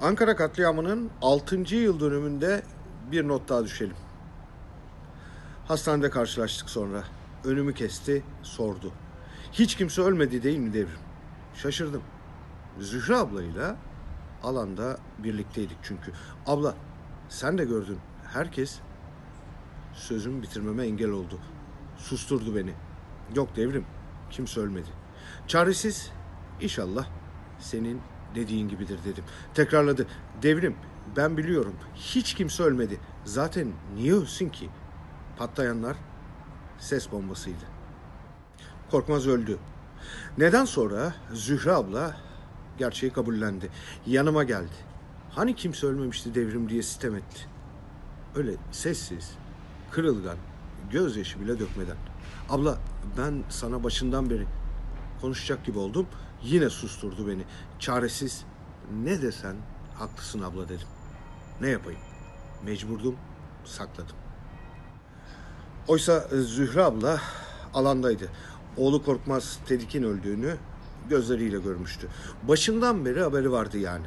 Ankara katliamının 6. yıl dönümünde bir not daha düşelim. Hastanede karşılaştık sonra. Önümü kesti, sordu. Hiç kimse ölmedi değil mi devrim? Şaşırdım. Zühre ablayla alanda birlikteydik çünkü. Abla sen de gördün. Herkes sözümü bitirmeme engel oldu. Susturdu beni. Yok devrim. Kimse ölmedi. Çaresiz inşallah senin dediğin gibidir dedim. Tekrarladı. Devrim ben biliyorum hiç kimse ölmedi. Zaten niye ölsün ki? Patlayanlar ses bombasıydı. Korkmaz öldü. Neden sonra Zühre abla gerçeği kabullendi. Yanıma geldi. Hani kimse ölmemişti devrim diye sitem etti. Öyle sessiz, kırılgan, gözyaşı bile dökmeden. Abla ben sana başından beri konuşacak gibi oldum. Yine susturdu beni. Çaresiz ne desen haklısın abla dedim. Ne yapayım? Mecburdum, sakladım. Oysa Zühre abla alandaydı. Oğlu Korkmaz Tedik'in öldüğünü gözleriyle görmüştü. Başından beri haberi vardı yani.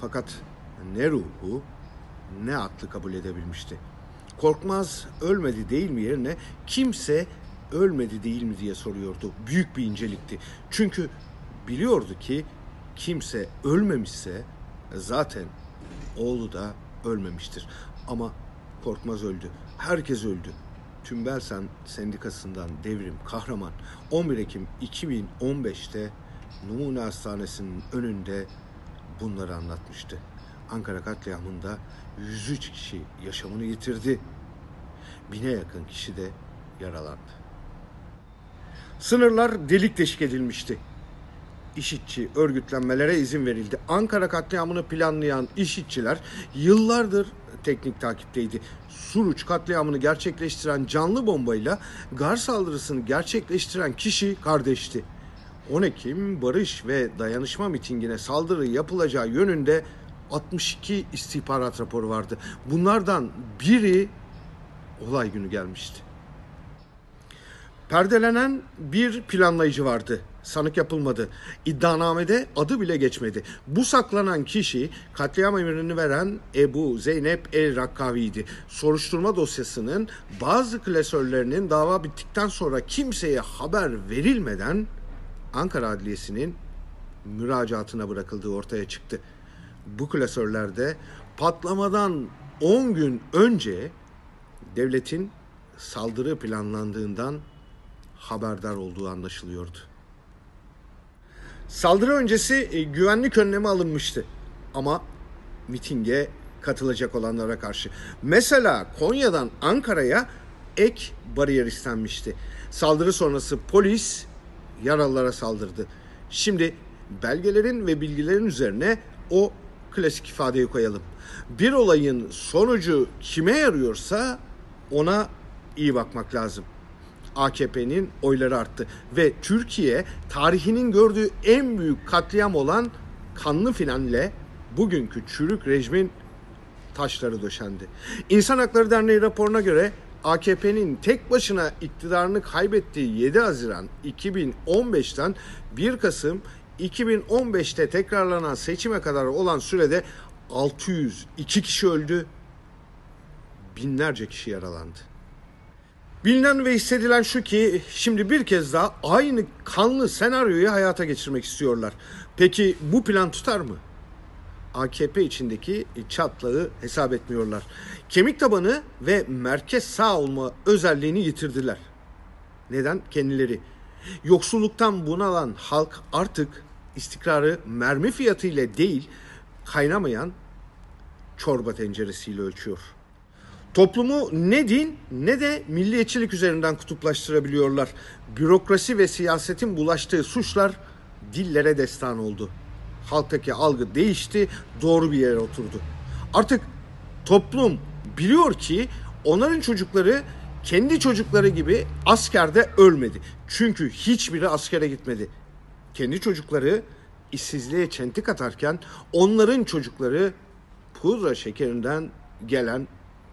Fakat ne ruhu ne aklı kabul edebilmişti. Korkmaz ölmedi değil mi yerine kimse ölmedi değil mi diye soruyordu. Büyük bir incelikti. Çünkü biliyordu ki kimse ölmemişse zaten oğlu da ölmemiştir. Ama Korkmaz öldü. Herkes öldü. Tümbelsan Sendikası'ndan devrim kahraman 11 Ekim 2015'te Numune Hastanesi'nin önünde bunları anlatmıştı. Ankara katliamında 103 kişi yaşamını yitirdi. Bine yakın kişi de yaralandı. Sınırlar delik deşik edilmişti. İşitçi örgütlenmelere izin verildi. Ankara katliamını planlayan işitçiler yıllardır teknik takipteydi. Suruç katliamını gerçekleştiren canlı bombayla gar saldırısını gerçekleştiren kişi kardeşti. 10 Ekim barış ve dayanışma mitingine saldırı yapılacağı yönünde 62 istihbarat raporu vardı. Bunlardan biri olay günü gelmişti. Perdelenen bir planlayıcı vardı. Sanık yapılmadı. İddianamede adı bile geçmedi. Bu saklanan kişi katliam emrini veren Ebu Zeynep El Rakkavi'ydi. Soruşturma dosyasının bazı klasörlerinin dava bittikten sonra kimseye haber verilmeden Ankara Adliyesi'nin müracaatına bırakıldığı ortaya çıktı. Bu klasörlerde patlamadan 10 gün önce devletin saldırı planlandığından haberdar olduğu anlaşılıyordu. Saldırı öncesi e, güvenlik önlemi alınmıştı. Ama mitinge katılacak olanlara karşı. Mesela Konya'dan Ankara'ya ek bariyer istenmişti. Saldırı sonrası polis yaralılara saldırdı. Şimdi belgelerin ve bilgilerin üzerine o klasik ifadeyi koyalım. Bir olayın sonucu kime yarıyorsa ona iyi bakmak lazım. AKP'nin oyları arttı ve Türkiye tarihinin gördüğü en büyük katliam olan kanlı filanle bugünkü çürük rejimin taşları döşendi. İnsan Hakları Derneği raporuna göre AKP'nin tek başına iktidarını kaybettiği 7 Haziran 2015'ten 1 Kasım 2015'te tekrarlanan seçime kadar olan sürede 602 kişi öldü, binlerce kişi yaralandı. Bilinen ve hissedilen şu ki şimdi bir kez daha aynı kanlı senaryoyu hayata geçirmek istiyorlar. Peki bu plan tutar mı? AKP içindeki çatlağı hesap etmiyorlar. Kemik tabanı ve merkez sağ olma özelliğini yitirdiler. Neden? Kendileri. Yoksulluktan bunalan halk artık istikrarı mermi fiyatıyla değil, kaynamayan çorba tenceresiyle ölçüyor. Toplumu ne din ne de milliyetçilik üzerinden kutuplaştırabiliyorlar. Bürokrasi ve siyasetin bulaştığı suçlar dillere destan oldu. Halktaki algı değişti, doğru bir yere oturdu. Artık toplum biliyor ki onların çocukları kendi çocukları gibi askerde ölmedi. Çünkü hiçbiri askere gitmedi. Kendi çocukları işsizliğe çentik atarken onların çocukları pudra şekerinden gelen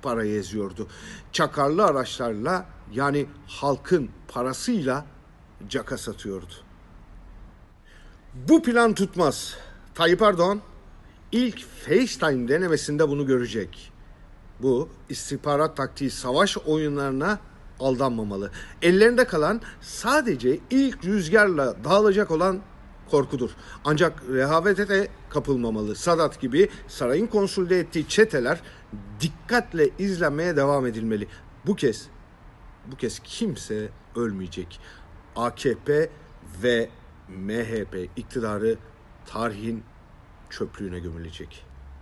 parayı eziyordu. Çakarlı araçlarla yani halkın parasıyla caka satıyordu. Bu plan tutmaz. Tayyip Erdoğan ilk FaceTime denemesinde bunu görecek. Bu istihbarat taktiği savaş oyunlarına aldanmamalı. Ellerinde kalan sadece ilk rüzgarla dağılacak olan korkudur. Ancak rehavete de kapılmamalı. Sadat gibi sarayın konsolide ettiği çeteler dikkatle izlenmeye devam edilmeli. Bu kez bu kez kimse ölmeyecek. AKP ve MHP iktidarı tarihin çöplüğüne gömülecek.